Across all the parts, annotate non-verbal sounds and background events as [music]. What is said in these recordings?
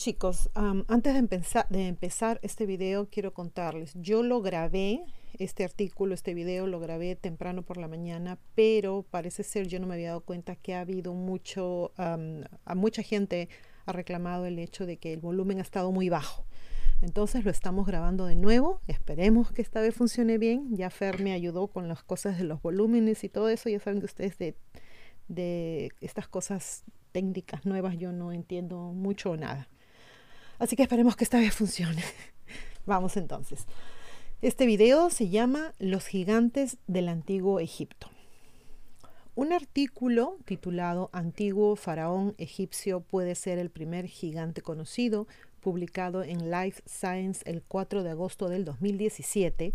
Chicos, antes de empezar, de empezar este video quiero contarles, yo lo grabé, este artículo, este video lo grabé temprano por la mañana, pero parece ser yo no me había dado cuenta que ha habido mucho, a mucha gente ha reclamado el hecho de que el volumen ha estado muy bajo. Entonces lo estamos grabando de nuevo, esperemos que esta vez funcione bien, ya Fer me ayudó con las cosas de los volúmenes y todo eso, ya saben que ustedes de, de estas cosas técnicas nuevas yo no entiendo mucho o nada. Así que esperemos que esta vez funcione. [laughs] Vamos entonces. Este video se llama Los gigantes del antiguo Egipto. Un artículo titulado Antiguo faraón egipcio puede ser el primer gigante conocido, publicado en Life Science el 4 de agosto del 2017,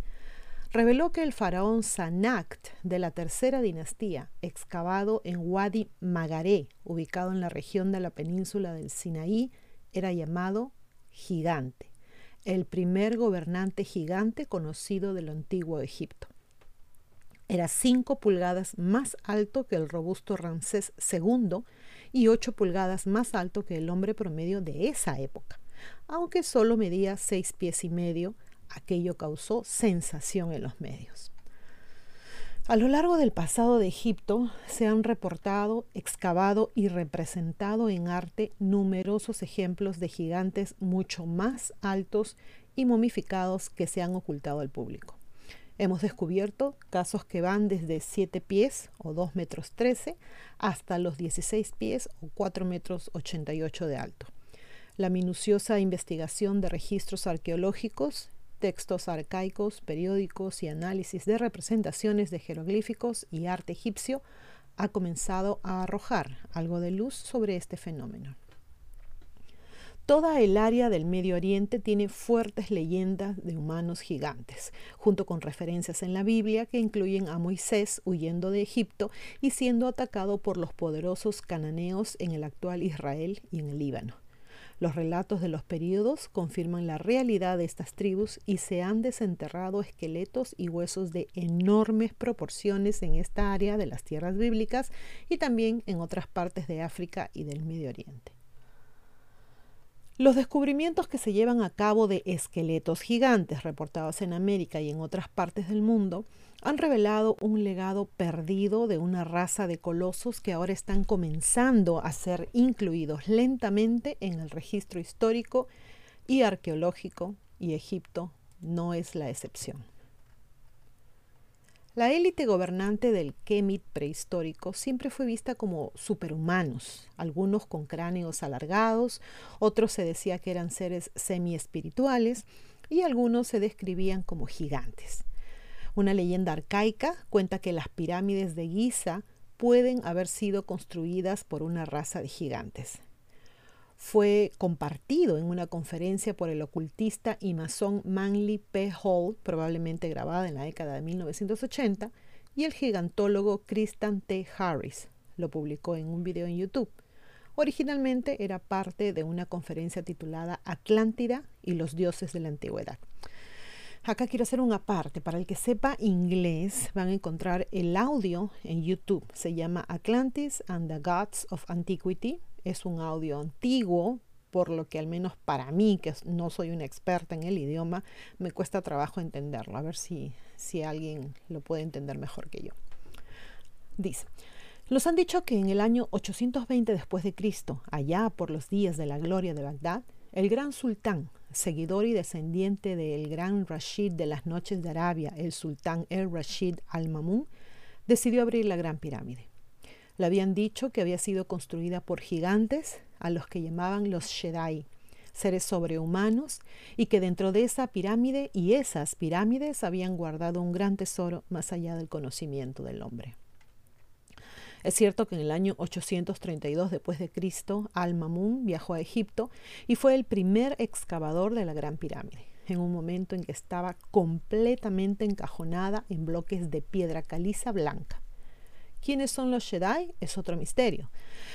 reveló que el faraón Sanakt de la tercera dinastía, excavado en Wadi Magaré, ubicado en la región de la península del Sinaí, era llamado gigante, el primer gobernante gigante conocido del antiguo Egipto. Era cinco pulgadas más alto que el robusto Ramsés II y ocho pulgadas más alto que el hombre promedio de esa época, aunque solo medía seis pies y medio Aquello causó sensación en los medios. A lo largo del pasado de Egipto se han reportado, excavado y representado en arte numerosos ejemplos de gigantes mucho más altos y momificados que se han ocultado al público. Hemos descubierto casos que van desde 7 pies o 2 metros 13 hasta los 16 pies o 4 metros 88 de alto. La minuciosa investigación de registros arqueológicos textos arcaicos, periódicos y análisis de representaciones de jeroglíficos y arte egipcio ha comenzado a arrojar algo de luz sobre este fenómeno. Toda el área del Medio Oriente tiene fuertes leyendas de humanos gigantes, junto con referencias en la Biblia que incluyen a Moisés huyendo de Egipto y siendo atacado por los poderosos cananeos en el actual Israel y en el Líbano. Los relatos de los períodos confirman la realidad de estas tribus y se han desenterrado esqueletos y huesos de enormes proporciones en esta área de las tierras bíblicas y también en otras partes de África y del Medio Oriente. Los descubrimientos que se llevan a cabo de esqueletos gigantes reportados en América y en otras partes del mundo han revelado un legado perdido de una raza de colosos que ahora están comenzando a ser incluidos lentamente en el registro histórico y arqueológico y Egipto no es la excepción. La élite gobernante del Kemit prehistórico siempre fue vista como superhumanos, algunos con cráneos alargados, otros se decía que eran seres semi-espirituales y algunos se describían como gigantes. Una leyenda arcaica cuenta que las pirámides de Giza pueden haber sido construidas por una raza de gigantes fue compartido en una conferencia por el ocultista y masón Manly P. Hall, probablemente grabada en la década de 1980, y el gigantólogo Christian T. Harris. Lo publicó en un video en YouTube. Originalmente era parte de una conferencia titulada Atlántida y los dioses de la antigüedad. Acá quiero hacer una parte. Para el que sepa inglés, van a encontrar el audio en YouTube. Se llama Atlantis and the Gods of Antiquity es un audio antiguo, por lo que al menos para mí, que no soy una experta en el idioma, me cuesta trabajo entenderlo. A ver si, si alguien lo puede entender mejor que yo. Dice, nos han dicho que en el año 820 después de Cristo, allá por los días de la gloria de Bagdad, el gran sultán, seguidor y descendiente del gran Rashid de las noches de Arabia, el sultán el Rashid al-Mamun, decidió abrir la gran pirámide. Le habían dicho que había sido construida por gigantes a los que llamaban los Shedai, seres sobrehumanos, y que dentro de esa pirámide y esas pirámides habían guardado un gran tesoro más allá del conocimiento del hombre. Es cierto que en el año 832 después de Cristo, Al-Mamun viajó a Egipto y fue el primer excavador de la Gran Pirámide, en un momento en que estaba completamente encajonada en bloques de piedra caliza blanca. ¿Quiénes son los Shedai? Es otro misterio,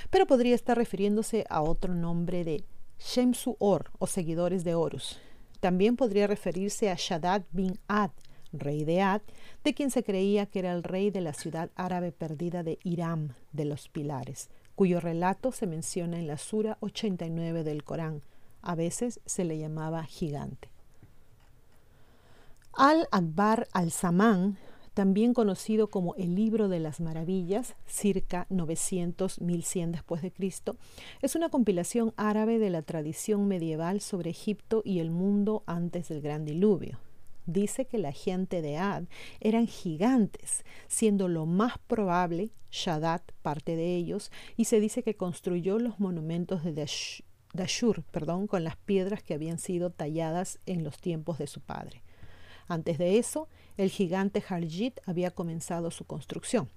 pero podría estar refiriéndose a otro nombre de Shemsu-Or o seguidores de Horus. También podría referirse a Shaddad bin Ad, rey de Ad, de quien se creía que era el rey de la ciudad árabe perdida de Iram, de los Pilares, cuyo relato se menciona en la Sura 89 del Corán, A veces se le llamaba gigante. Al-Akbar al-Samán, también conocido como el Libro de las Maravillas, circa 900-1100 después de Cristo, es una compilación árabe de la tradición medieval sobre Egipto y el mundo antes del Gran Diluvio. Dice que la gente de Ad eran gigantes, siendo lo más probable Shaddad parte de ellos, y se dice que construyó los monumentos de Dashur, perdón, con las piedras que habían sido talladas en los tiempos de su padre. Antes de eso, el gigante Harjit había comenzado su construcción.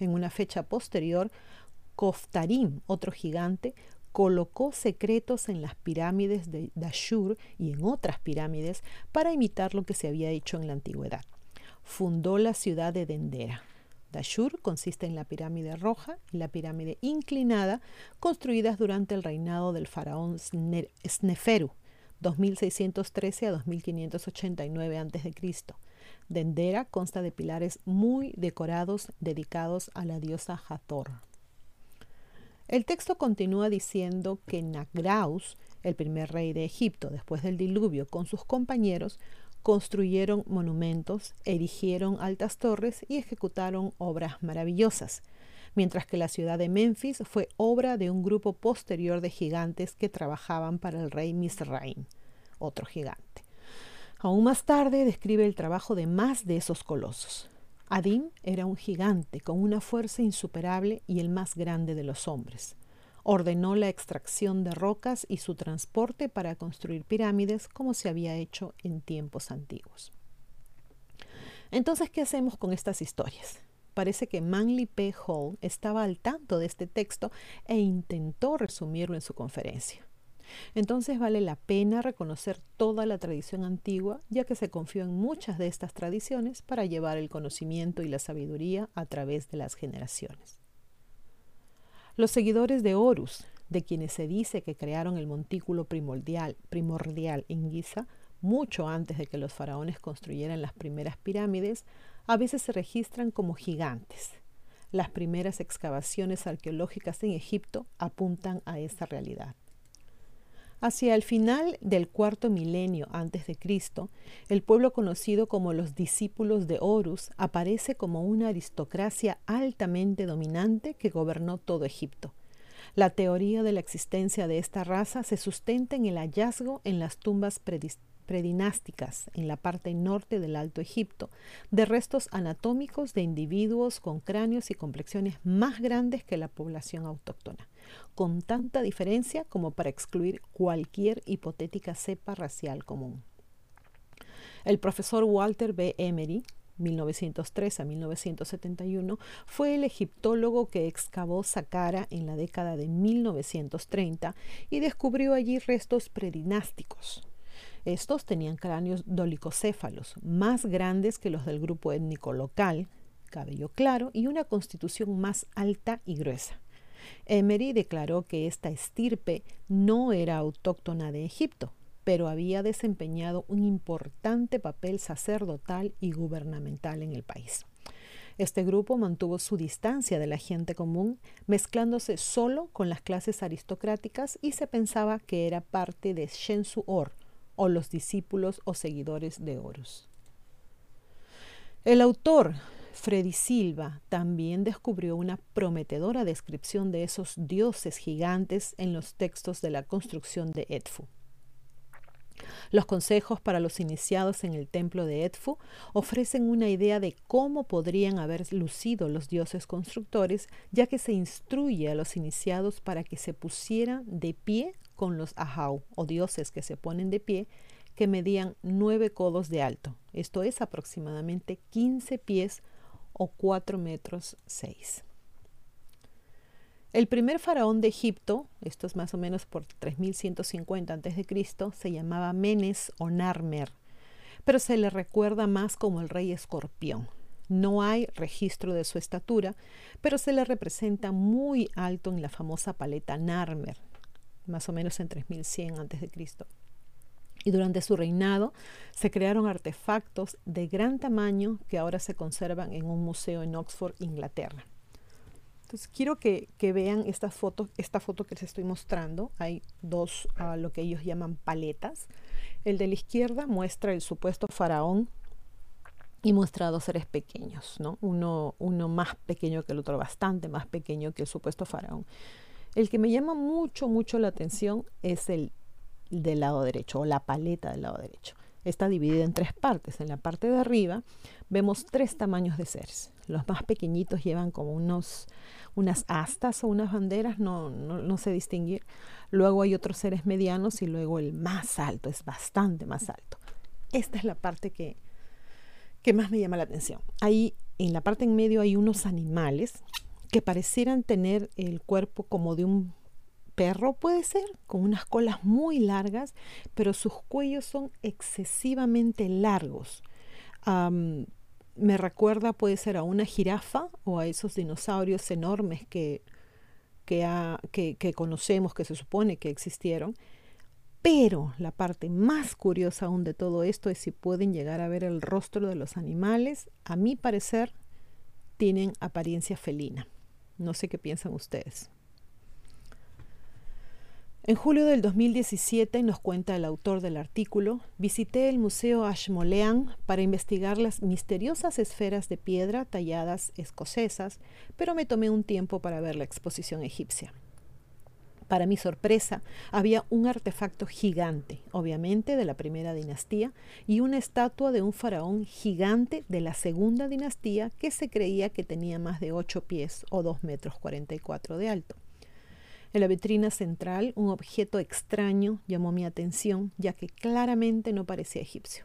En una fecha posterior, Koftarim, otro gigante, colocó secretos en las pirámides de Dashur y en otras pirámides para imitar lo que se había hecho en la antigüedad. Fundó la ciudad de Dendera. Dashur consiste en la pirámide roja y la pirámide inclinada, construidas durante el reinado del faraón Sneferu, 2613 a 2589 a.C. Dendera consta de pilares muy decorados dedicados a la diosa Hathor. El texto continúa diciendo que Nagraus, el primer rey de Egipto después del diluvio, con sus compañeros, construyeron monumentos, erigieron altas torres y ejecutaron obras maravillosas mientras que la ciudad de Memphis fue obra de un grupo posterior de gigantes que trabajaban para el rey Misraim, otro gigante. Aún más tarde describe el trabajo de más de esos colosos. Adim era un gigante con una fuerza insuperable y el más grande de los hombres. Ordenó la extracción de rocas y su transporte para construir pirámides como se había hecho en tiempos antiguos. Entonces, ¿qué hacemos con estas historias? Parece que Manly P. Hall estaba al tanto de este texto e intentó resumirlo en su conferencia. Entonces vale la pena reconocer toda la tradición antigua, ya que se confió en muchas de estas tradiciones para llevar el conocimiento y la sabiduría a través de las generaciones. Los seguidores de Horus, de quienes se dice que crearon el montículo primordial, primordial en Giza, mucho antes de que los faraones construyeran las primeras pirámides, a veces se registran como gigantes. Las primeras excavaciones arqueológicas en Egipto apuntan a esta realidad. Hacia el final del cuarto milenio antes de Cristo, el pueblo conocido como los discípulos de Horus aparece como una aristocracia altamente dominante que gobernó todo Egipto. La teoría de la existencia de esta raza se sustenta en el hallazgo en las tumbas predinásticas en la parte norte del Alto Egipto, de restos anatómicos de individuos con cráneos y complexiones más grandes que la población autóctona, con tanta diferencia como para excluir cualquier hipotética cepa racial común. El profesor Walter B. Emery 1903 a 1971, fue el egiptólogo que excavó Saqqara en la década de 1930 y descubrió allí restos predinásticos, estos tenían cráneos dolicocéfalos, más grandes que los del grupo étnico local, cabello claro y una constitución más alta y gruesa. Emery declaró que esta estirpe no era autóctona de Egipto, pero había desempeñado un importante papel sacerdotal y gubernamental en el país. Este grupo mantuvo su distancia de la gente común, mezclándose solo con las clases aristocráticas y se pensaba que era parte de Shensu-Or, o los discípulos o seguidores de Horus. El autor, Freddy Silva, también descubrió una prometedora descripción de esos dioses gigantes en los textos de la construcción de Edfu. Los consejos para los iniciados en el templo de Edfu ofrecen una idea de cómo podrían haber lucido los dioses constructores, ya que se instruye a los iniciados para que se pusieran de pie con los ahau o dioses que se ponen de pie que medían nueve codos de alto, esto es aproximadamente 15 pies o 4 metros 6. El primer faraón de Egipto, esto es más o menos por 3150 a.C., se llamaba Menes o Narmer, pero se le recuerda más como el rey escorpión. No hay registro de su estatura, pero se le representa muy alto en la famosa paleta Narmer, más o menos en 3100 a.C. Y durante su reinado se crearon artefactos de gran tamaño que ahora se conservan en un museo en Oxford, Inglaterra. Entonces quiero que, vean esta foto, esta foto que les estoy mostrando. Hay dos, uh, lo que ellos llaman paletas. El de la izquierda muestra el supuesto faraón y muestra dos seres pequeños, ¿no? Uno, uno más pequeño que el otro, bastante más pequeño que el supuesto faraón. El que me llama mucho, mucho la atención es el del lado derecho o la paleta del lado derecho. Está dividida en tres partes. En la parte de arriba vemos tres tamaños de seres. Los más pequeñitos llevan como unos, unas astas o unas banderas, no, no, no sé distinguir. Luego hay otros seres medianos y luego el más alto, es bastante más alto. Esta es la parte que, que más me llama la atención. Ahí en la parte en medio hay unos animales que parecieran tener el cuerpo como de un perro, puede ser, con unas colas muy largas, pero sus cuellos son excesivamente largos. Me recuerda, puede ser, a una jirafa o a esos dinosaurios enormes que, que conocemos, que se supone que existieron. Pero la parte más curiosa aún de todo esto es si pueden llegar a ver el rostro de los animales. A mi parecer, tienen apariencia felina. No sé qué piensan ustedes. En julio del 2017, nos cuenta el autor del artículo, visité el Museo Ashmolean para investigar las misteriosas esferas de piedra talladas escocesas, pero me tomé un tiempo para ver la exposición egipcia. Para mi sorpresa, había un artefacto gigante, obviamente de la primera dinastía, y una estatua de un faraón gigante de la segunda dinastía que se creía que tenía más de 8 pies o 2 metros 44 de alto. En la vitrina central, un objeto extraño llamó mi atención, ya que claramente no parecía egipcio.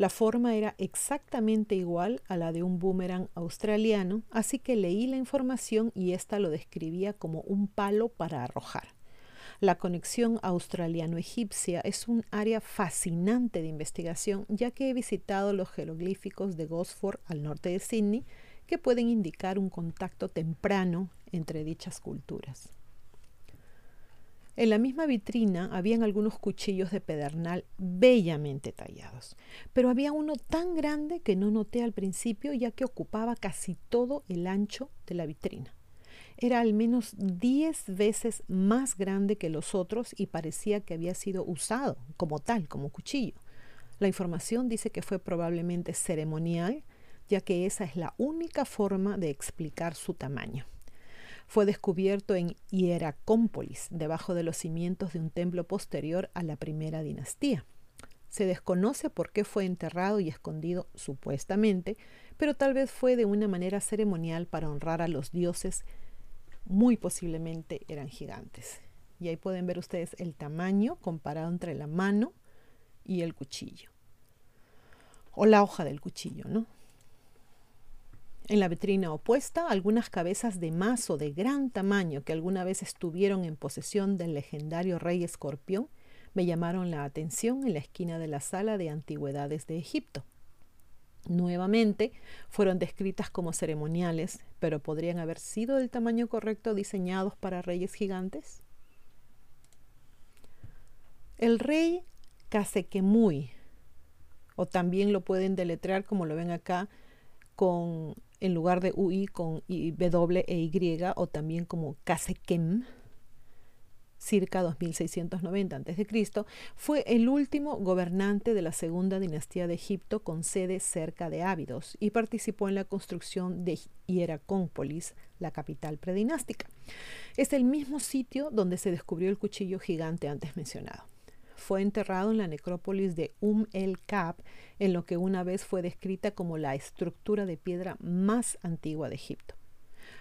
La forma era exactamente igual a la de un boomerang australiano, así que leí la información y ésta lo describía como un palo para arrojar. La conexión australiano-egipcia es un área fascinante de investigación, ya que he visitado los jeroglíficos de Gosford al norte de Sydney, que pueden indicar un contacto temprano entre dichas culturas. En la misma vitrina habían algunos cuchillos de pedernal bellamente tallados, pero había uno tan grande que no noté al principio ya que ocupaba casi todo el ancho de la vitrina. Era al menos 10 veces más grande que los otros y parecía que había sido usado como tal, como cuchillo. La información dice que fue probablemente ceremonial, ya que esa es la única forma de explicar su tamaño fue descubierto en Hieracómpolis, debajo de los cimientos de un templo posterior a la primera dinastía. Se desconoce por qué fue enterrado y escondido supuestamente, pero tal vez fue de una manera ceremonial para honrar a los dioses, muy posiblemente eran gigantes. Y ahí pueden ver ustedes el tamaño comparado entre la mano y el cuchillo. O la hoja del cuchillo, ¿no? En la vitrina opuesta, algunas cabezas de mazo de gran tamaño que alguna vez estuvieron en posesión del legendario rey escorpión me llamaron la atención en la esquina de la sala de antigüedades de Egipto. Nuevamente fueron descritas como ceremoniales, pero podrían haber sido del tamaño correcto diseñados para reyes gigantes. El rey Casequemuy, o también lo pueden deletrear como lo ven acá, con en lugar de UI con W e Y o también como Kasekem, circa 2690 a.C., fue el último gobernante de la segunda dinastía de Egipto con sede cerca de Ávidos y participó en la construcción de Hieracómpolis, la capital predinástica. Es el mismo sitio donde se descubrió el cuchillo gigante antes mencionado fue enterrado en la necrópolis de Um el Kab, en lo que una vez fue descrita como la estructura de piedra más antigua de Egipto.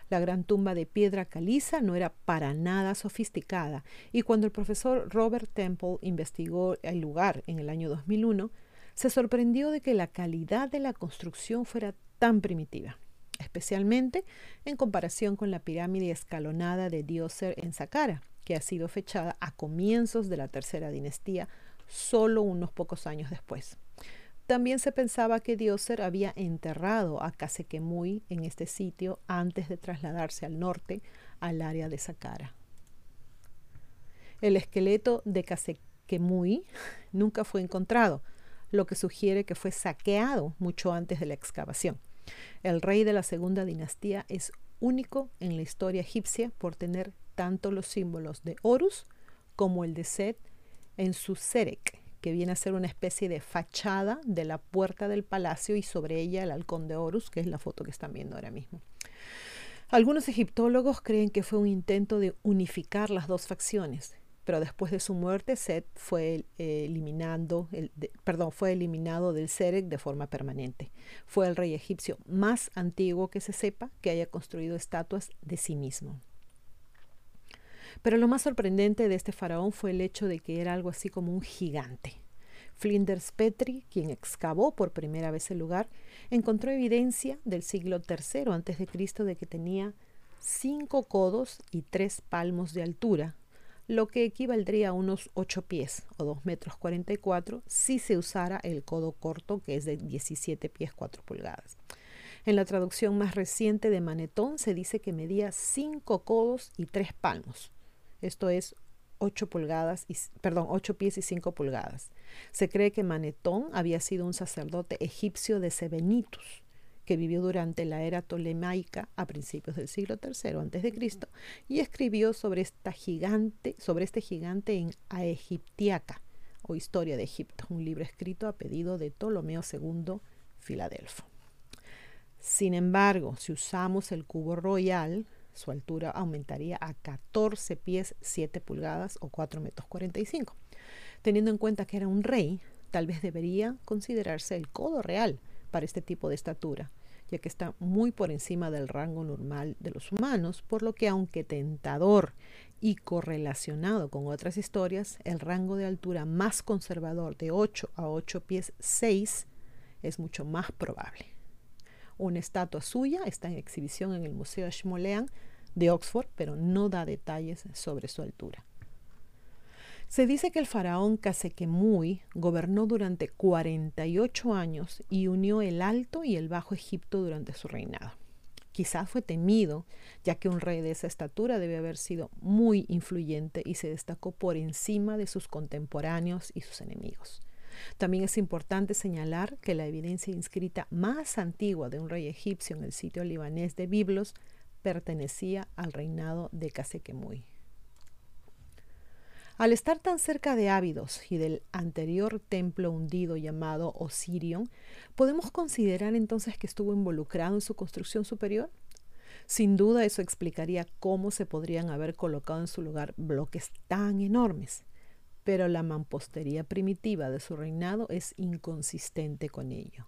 La gran tumba de piedra caliza no era para nada sofisticada y cuando el profesor Robert Temple investigó el lugar en el año 2001, se sorprendió de que la calidad de la construcción fuera tan primitiva, especialmente en comparación con la pirámide escalonada de Dioser en Saqqara, que ha sido fechada a comienzos de la tercera dinastía, solo unos pocos años después. También se pensaba que Dioser había enterrado a Casequemuy en este sitio antes de trasladarse al norte, al área de Saqqara. El esqueleto de Casequemuy nunca fue encontrado, lo que sugiere que fue saqueado mucho antes de la excavación. El rey de la segunda dinastía es único en la historia egipcia por tener tanto los símbolos de Horus como el de Set en su Serek, que viene a ser una especie de fachada de la puerta del palacio y sobre ella el halcón de Horus, que es la foto que están viendo ahora mismo. Algunos egiptólogos creen que fue un intento de unificar las dos facciones, pero después de su muerte Set fue eh, eliminando, el, perdón, fue eliminado del Serek de forma permanente. Fue el rey egipcio más antiguo que se sepa que haya construido estatuas de sí mismo. Pero lo más sorprendente de este faraón fue el hecho de que era algo así como un gigante. Flinders Petrie, quien excavó por primera vez el lugar, encontró evidencia del siglo III a.C. de que tenía cinco codos y tres palmos de altura, lo que equivaldría a unos 8 pies o 2 metros 44 si se usara el codo corto que es de 17 pies 4 pulgadas. En la traducción más reciente de Manetón se dice que medía 5 codos y 3 palmos. Esto es 8 pulgadas y, perdón, 8 pies y 5 pulgadas. Se cree que Manetón había sido un sacerdote egipcio de Sebenitus, que vivió durante la era tolemaica a principios del siglo III a.C. y escribió sobre esta gigante, sobre este gigante en Aegiptiaca o Historia de Egipto, un libro escrito a pedido de Ptolomeo II Filadelfo. Sin embargo, si usamos el cubo royal, su altura aumentaría a 14 pies 7 pulgadas o 4 metros 45. Teniendo en cuenta que era un rey, tal vez debería considerarse el codo real para este tipo de estatura, ya que está muy por encima del rango normal de los humanos, por lo que aunque tentador y correlacionado con otras historias, el rango de altura más conservador de 8 a 8 pies 6 es mucho más probable. Una estatua suya está en exhibición en el Museo Ashmolean de Oxford, pero no da detalles sobre su altura. Se dice que el faraón Casequemui gobernó durante 48 años y unió el Alto y el Bajo Egipto durante su reinado. Quizás fue temido, ya que un rey de esa estatura debe haber sido muy influyente y se destacó por encima de sus contemporáneos y sus enemigos. También es importante señalar que la evidencia inscrita más antigua de un rey egipcio en el sitio libanés de Biblos pertenecía al reinado de Casequemui. Al estar tan cerca de Ávidos y del anterior templo hundido llamado Osirion, ¿podemos considerar entonces que estuvo involucrado en su construcción superior? Sin duda eso explicaría cómo se podrían haber colocado en su lugar bloques tan enormes pero la mampostería primitiva de su reinado es inconsistente con ello.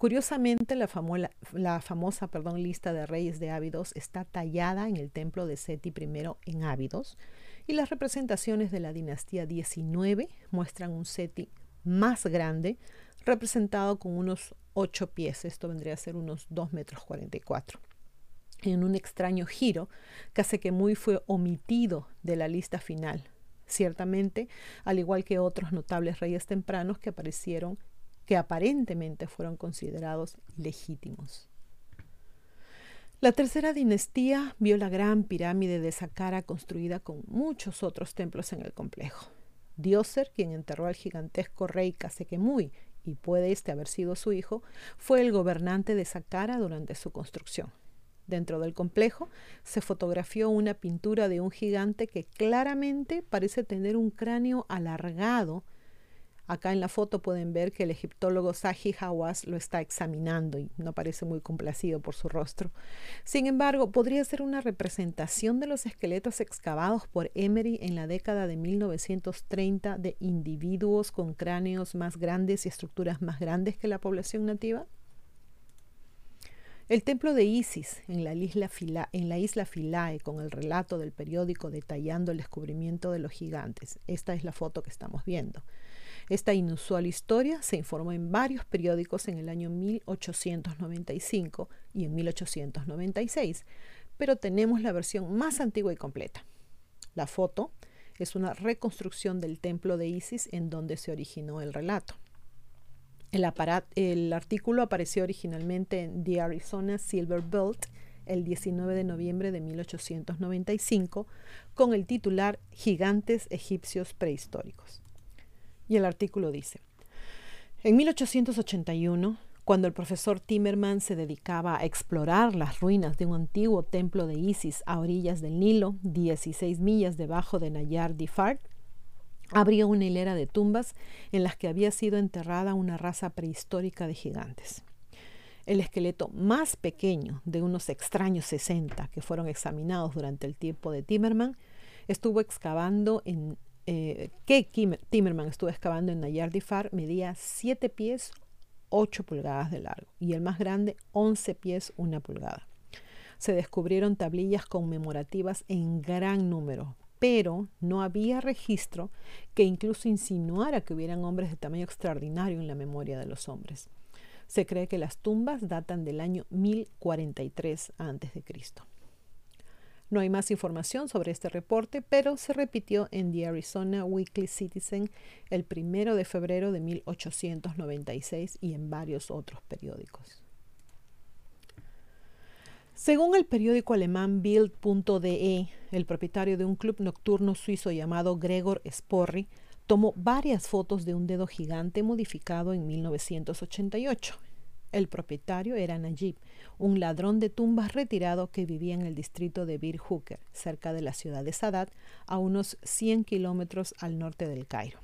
Curiosamente, la, famosa perdón, lista de reyes de Ávidos está tallada en el templo de Seti I en Ávidos y las representaciones de la dinastía 19 muestran un Seti más grande, representado con unos 8 pies, esto vendría a ser unos 2 metros 44. En un extraño giro, muy fue omitido de la lista final, ciertamente, al igual que otros notables reyes tempranos que aparecieron, que aparentemente fueron considerados legítimos. La tercera dinastía vio la gran pirámide de Saqqara construida con muchos otros templos en el complejo. Dioser, quien enterró al gigantesco rey Casequemui, y puede este haber sido su hijo, fue el gobernante de Saqqara durante su construcción. Dentro del complejo se fotografió una pintura de un gigante que claramente parece tener un cráneo alargado. Acá en la foto pueden ver que el egiptólogo Sahi Hawass lo está examinando y no parece muy complacido por su rostro. Sin embargo, podría ser una representación de los esqueletos excavados por Emery en la década de 1930 de individuos con cráneos más grandes y estructuras más grandes que la población nativa. El templo de Isis en la, isla Philae, con el relato del periódico detallando el descubrimiento de los gigantes. Esta es la foto que estamos viendo. Esta inusual historia se informó en varios periódicos en el año 1895 y en 1896, pero tenemos la versión más antigua y completa. La foto es una reconstrucción del templo de Isis en donde se originó el relato. El, artículo apareció originalmente en The Arizona Silver Belt el 19 de noviembre de 1895 con el titular Gigantes egipcios prehistóricos. Y el artículo dice, en 1881, Cuando el profesor Timmerman se dedicaba a explorar las ruinas de un antiguo templo de Isis a orillas del Nilo, 16 millas debajo de Nayar Difart, abrió una hilera de tumbas en las que había sido enterrada una raza prehistórica de gigantes. El esqueleto más pequeño de unos extraños 60 que fueron examinados durante el tiempo de Timmerman estuvo excavando en eh, que Timmerman estuvo excavando en Nayar Difar medía 7 pies 8 pulgadas de largo y el más grande 11 pies 1 pulgada. Se descubrieron tablillas conmemorativas en gran número, pero no había registro que incluso insinuara que hubieran hombres de tamaño extraordinario en la memoria de los hombres. Se cree que las tumbas datan del año 1043 a.C. No hay más información sobre este reporte, pero se repitió en The Arizona Weekly Citizen el primero de febrero de 1896 y en varios otros periódicos. Según el periódico alemán Bild.de, el propietario de un club nocturno suizo llamado Gregor Sporri tomó varias fotos de un dedo gigante modificado en 1988 el propietario era Najib, un ladrón de tumbas retirado que vivía en el distrito de Bir Hooker, cerca de la ciudad de Sadat, a unos 100 kilómetros al norte del Cairo.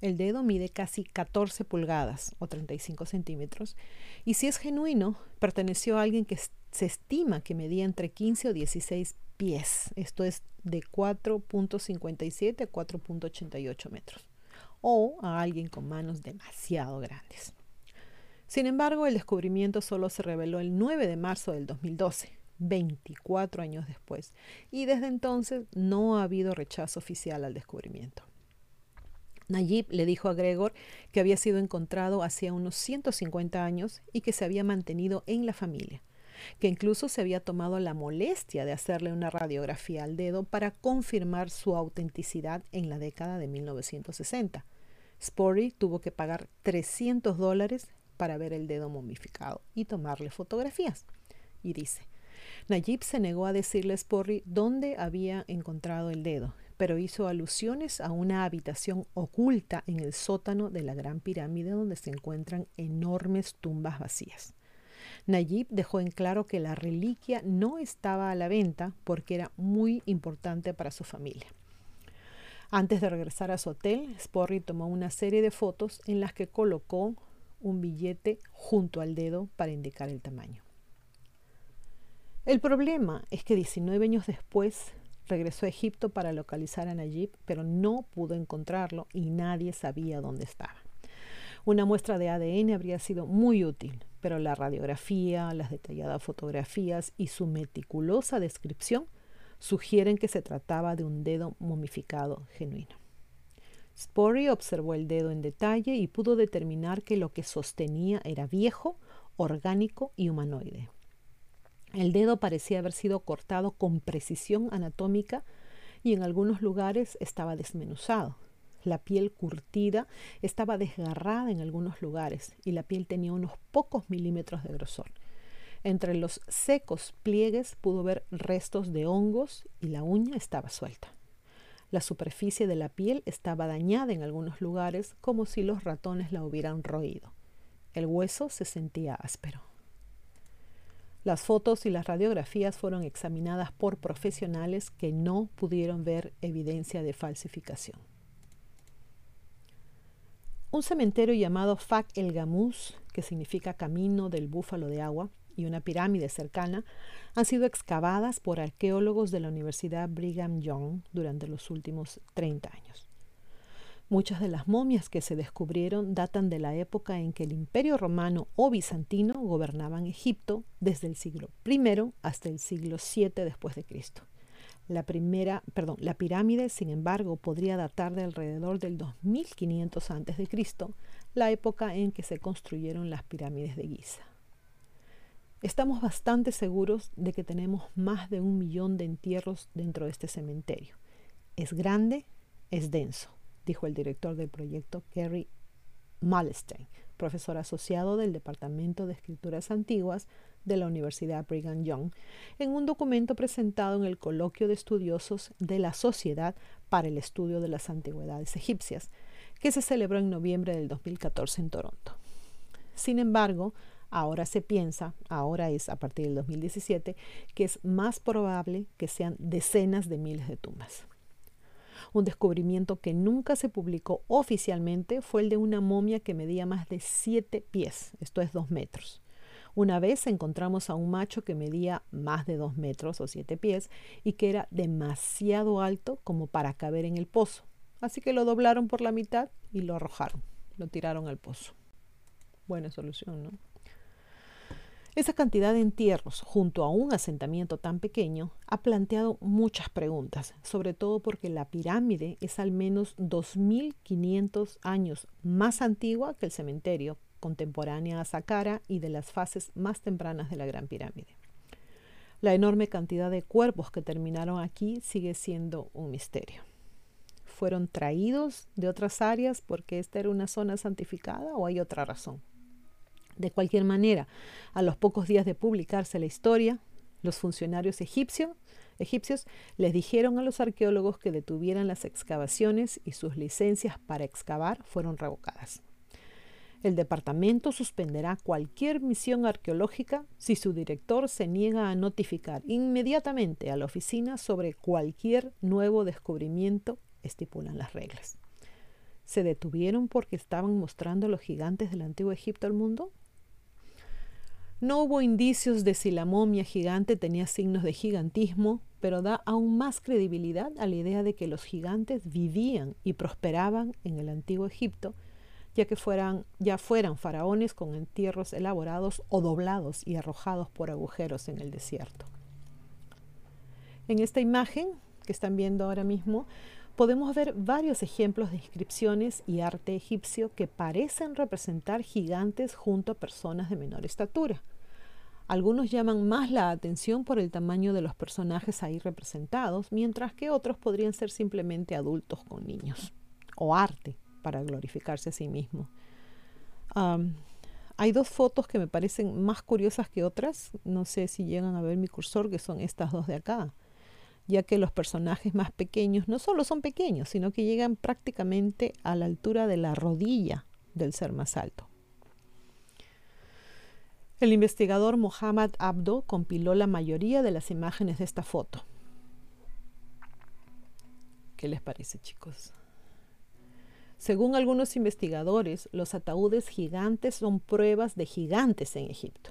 El dedo mide casi 14 pulgadas o 35 centímetros y si es genuino, perteneció a alguien que se estima que medía entre 15 o 16 pies, esto es de 4.57 a 4.88 metros, o a alguien con manos demasiado grandes. Sin embargo, el descubrimiento solo se reveló el 9 de marzo del 2012, 24 años después, y desde entonces no ha habido rechazo oficial al descubrimiento. Nayib le dijo a Gregor que había sido encontrado hacía unos 150 años y que se había mantenido en la familia, que incluso se había tomado la molestia de hacerle una radiografía al dedo para confirmar su autenticidad en la década de 1960. Spory tuvo que pagar 300 dólares para ver el dedo momificado y tomarle fotografías. Y dice, Nayib se negó a decirle a Sporry dónde había encontrado el dedo, pero hizo alusiones a una habitación oculta en el sótano de la Gran Pirámide donde se encuentran enormes tumbas vacías. Nayib dejó en claro que la reliquia no estaba a la venta porque era muy importante para su familia. Antes de regresar a su hotel, Sporry tomó una serie de fotos en las que colocó un billete junto al dedo para indicar el tamaño. El problema es que 19 años después regresó a Egipto para localizar a Najib, pero no pudo encontrarlo y nadie sabía dónde estaba. Una muestra de ADN habría sido muy útil, pero la radiografía, las detalladas fotografías y su meticulosa descripción sugieren que se trataba de un dedo momificado genuino. Spory observó el dedo en detalle y pudo determinar que lo que sostenía era viejo, orgánico y humanoide. El dedo parecía haber sido cortado con precisión anatómica y en algunos lugares estaba desmenuzado. La piel curtida estaba desgarrada en algunos lugares y la piel tenía unos pocos milímetros de grosor. Entre los secos pliegues pudo ver restos de hongos y la uña estaba suelta. La superficie de la piel estaba dañada en algunos lugares como si los ratones la hubieran roído. El hueso se sentía áspero. Las fotos y las radiografías fueron examinadas por profesionales que no pudieron ver evidencia de falsificación. Un cementerio llamado Fak el Gamuz, que significa camino del búfalo de agua, y una pirámide cercana han sido excavadas por arqueólogos de la Universidad Brigham Young durante los últimos 30 años. Muchas de las momias que se descubrieron datan de la época en que el Imperio Romano o Bizantino gobernaban Egipto desde el siglo I hasta el siglo VII después de Cristo. La primera, perdón, la pirámide, sin embargo, podría datar de alrededor del 2500 a.C., la época en que se construyeron las pirámides de Giza. Estamos bastante seguros de que tenemos más de un millón de entierros dentro de este cementerio. Es grande, es denso, dijo el director del proyecto Kerry Malstein, profesor asociado del Departamento de Escrituras Antiguas de la Universidad Brigham Young, en un documento presentado en el Coloquio de Estudiosos de la Sociedad para el Estudio de las Antigüedades Egipcias, que se celebró en noviembre del 2014 en Toronto. Sin embargo, ahora se piensa, ahora es a partir del 2017, que es más probable que sean decenas de miles de tumbas. Un descubrimiento que nunca se publicó oficialmente fue el de una momia que medía más de 7 pies, esto es 2 metros. Una vez encontramos a un macho que medía más de 2 metros o 7 pies y que era demasiado alto como para caber en el pozo. Así que lo doblaron por la mitad y lo arrojaron, lo tiraron al pozo. Buena solución, ¿no? Esa cantidad de entierros junto a un asentamiento tan pequeño ha planteado muchas preguntas, sobre todo porque la pirámide es al menos 2.500 años más antigua que el cementerio contemporánea a Saqqara y de las fases más tempranas de la Gran Pirámide. La enorme cantidad de cuerpos que terminaron aquí sigue siendo un misterio. ¿Fueron traídos de otras áreas porque esta era una zona santificada o hay otra razón? De cualquier manera, a los pocos días de publicarse la historia, los funcionarios egipcios, egipcios les dijeron a los arqueólogos que detuvieran las excavaciones y sus licencias para excavar fueron revocadas. El departamento suspenderá cualquier misión arqueológica si su director se niega a notificar inmediatamente a la oficina sobre cualquier nuevo descubrimiento, estipulan las reglas. ¿Se detuvieron porque estaban mostrando los gigantes del antiguo Egipto al mundo? No hubo indicios de si la momia gigante tenía signos de gigantismo, pero da aún más credibilidad a la idea de que los gigantes vivían y prosperaban en el antiguo Egipto, ya que fueran, ya fueran faraones con entierros elaborados o doblados y arrojados por agujeros en el desierto. En esta imagen que están viendo ahora mismo, podemos ver varios ejemplos de inscripciones y arte egipcio que parecen representar gigantes junto a personas de menor estatura. Algunos llaman más la atención por el tamaño de los personajes ahí representados, mientras que otros podrían ser simplemente adultos con niños o arte para glorificarse a sí mismo. hay dos fotos que me parecen más curiosas que otras, no sé si llegan a ver mi cursor, que son estas dos de acá ya que los personajes más pequeños no solo son pequeños, sino que llegan prácticamente a la altura de la rodilla del ser más alto. El investigador Mohammad Abdo compiló la mayoría de las imágenes de esta foto. ¿Qué les parece, chicos? Según algunos investigadores, los ataúdes gigantes son pruebas de gigantes en Egipto.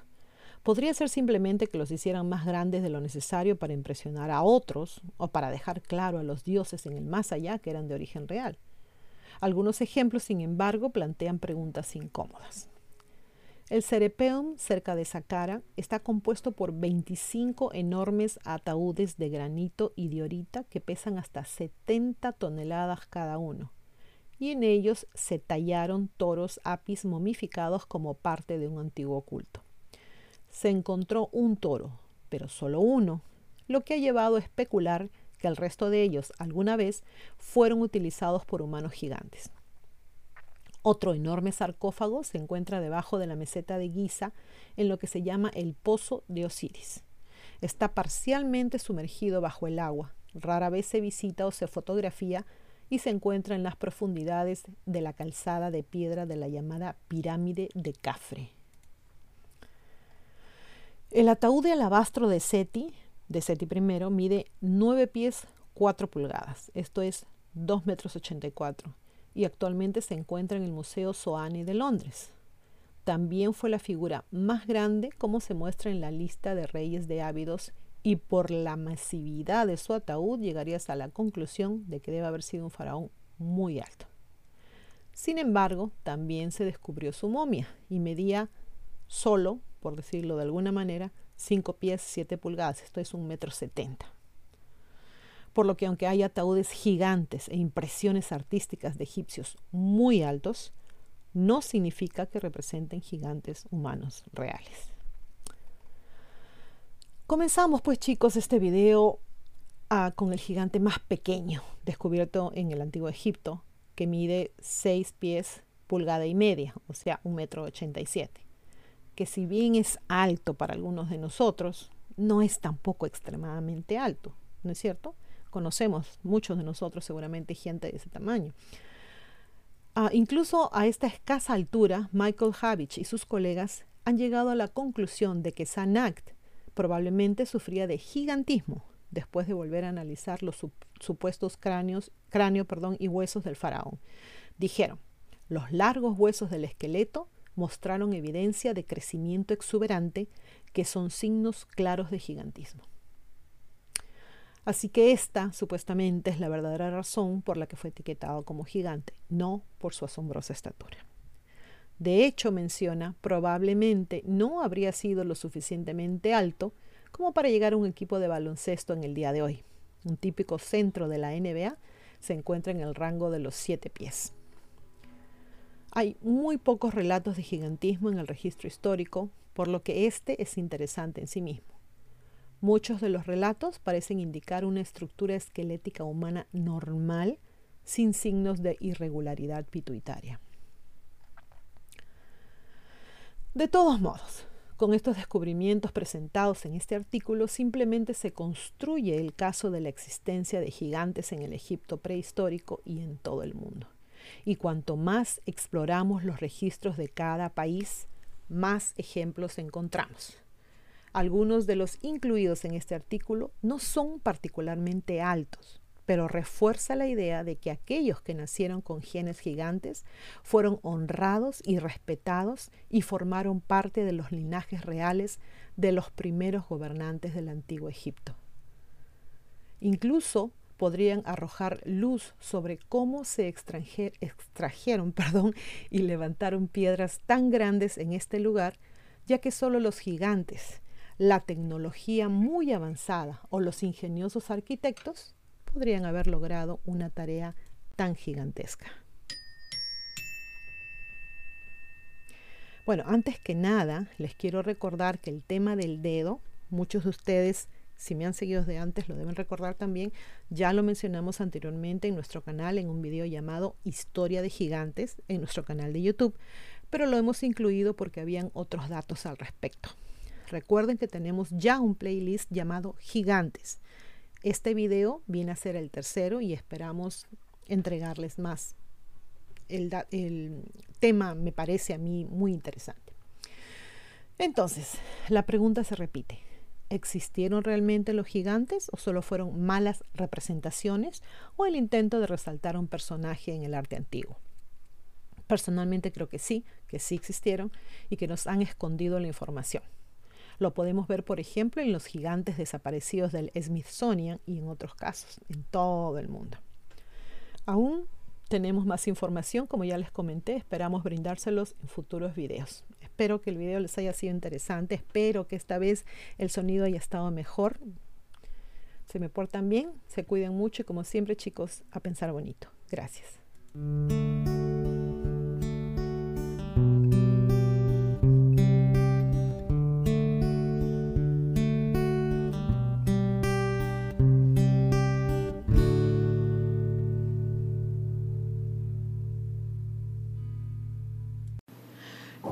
Podría ser simplemente que los hicieran más grandes de lo necesario para impresionar a otros o para dejar claro a los dioses en el más allá que eran de origen real. Algunos ejemplos, sin embargo, plantean preguntas incómodas. El Cerepeum, cerca de Saqqara, está compuesto por 25 enormes ataúdes de granito y diorita que pesan hasta 70 toneladas cada uno, y en ellos se tallaron toros apis momificados como parte de un antiguo culto se encontró un toro, pero solo uno, lo que ha llevado a especular que el resto de ellos alguna vez fueron utilizados por humanos gigantes. Otro enorme sarcófago se encuentra debajo de la meseta de Giza en lo que se llama el Pozo de Osiris. Está parcialmente sumergido bajo el agua, rara vez se visita o se fotografía y se encuentra en las profundidades de la calzada de piedra de la llamada pirámide de Cafre. El ataúd de alabastro de Seti, de Seti I, mide 9 pies 4 pulgadas, esto es 2 metros 84, y actualmente se encuentra en el Museo Soane de Londres. También fue la figura más grande como se muestra en la lista de reyes de Ávidos y por la masividad de su ataúd llegarías a la conclusión de que debe haber sido un faraón muy alto. Sin embargo, también se descubrió su momia y medía solo por decirlo de alguna manera, 5 pies 7 pulgadas, esto es un metro setenta. Por lo que aunque hay ataúdes gigantes e impresiones artísticas de egipcios muy altos, no significa que representen gigantes humanos reales. Comenzamos pues chicos este video ah, con el gigante más pequeño descubierto en el antiguo Egipto, que mide 6 pies pulgada y media, o sea, un metro ochenta y siete que si bien es alto para algunos de nosotros, no es tampoco extremadamente alto, ¿no es cierto? Conocemos muchos de nosotros seguramente gente de ese tamaño. Ah, incluso a esta escasa altura, Michael Havich y sus colegas han llegado a la conclusión de que Sanact probablemente sufría de gigantismo después de volver a analizar los supuestos cráneos, cráneo perdón, y huesos del faraón. Dijeron, los largos huesos del esqueleto mostraron evidencia de crecimiento exuberante que son signos claros de gigantismo. Así que esta, supuestamente, es la verdadera razón por la que fue etiquetado como gigante, no por su asombrosa estatura. De hecho, menciona, probablemente no habría sido lo suficientemente alto como para llegar a un equipo de baloncesto en el día de hoy. Un típico centro de la NBA se encuentra en el rango de los siete pies. Hay muy pocos relatos de gigantismo en el registro histórico, por lo que este es interesante en sí mismo. Muchos de los relatos parecen indicar una estructura esquelética humana normal sin signos de irregularidad pituitaria. De todos modos, con estos descubrimientos presentados en este artículo simplemente se construye el caso de la existencia de gigantes en el Egipto prehistórico y en todo el mundo. Y cuanto más exploramos los registros de cada país, más ejemplos encontramos. Algunos de los incluidos en este artículo no son particularmente altos, pero refuerza la idea de que aquellos que nacieron con genes gigantes fueron honrados y respetados y formaron parte de los linajes reales de los primeros gobernantes del antiguo Egipto. Incluso podrían arrojar luz sobre cómo se extrajeron [laughs] perdón, y levantaron piedras tan grandes en este lugar, ya que solo los gigantes, la tecnología muy avanzada o los ingeniosos arquitectos podrían haber logrado una tarea tan gigantesca. Bueno, antes que nada, les quiero recordar que el tema del dedo, muchos de ustedes, si me han seguido desde antes, lo deben recordar también, ya lo mencionamos anteriormente en nuestro canal en un video llamado Historia de Gigantes, en nuestro canal de YouTube, pero lo hemos incluido porque habían otros datos al respecto. Recuerden que tenemos ya un playlist llamado Gigantes. Este video viene a ser el tercero y esperamos entregarles más. El, tema me parece a mí muy interesante. Entonces, la pregunta se repite. ¿Existieron realmente los gigantes o solo fueron malas representaciones o el intento de resaltar a un personaje en el arte antiguo? Personalmente creo que sí, que sí existieron y que nos han escondido la información. Lo podemos ver, por ejemplo, en los gigantes desaparecidos del Smithsonian y en otros casos, en todo el mundo. Aún tenemos más información, como ya les comenté, esperamos brindárselos en futuros videos. Espero que el video les haya sido interesante, espero que esta vez el sonido haya estado mejor. Se me portan bien, se cuiden mucho y como siempre chicos, a pensar bonito. Gracias.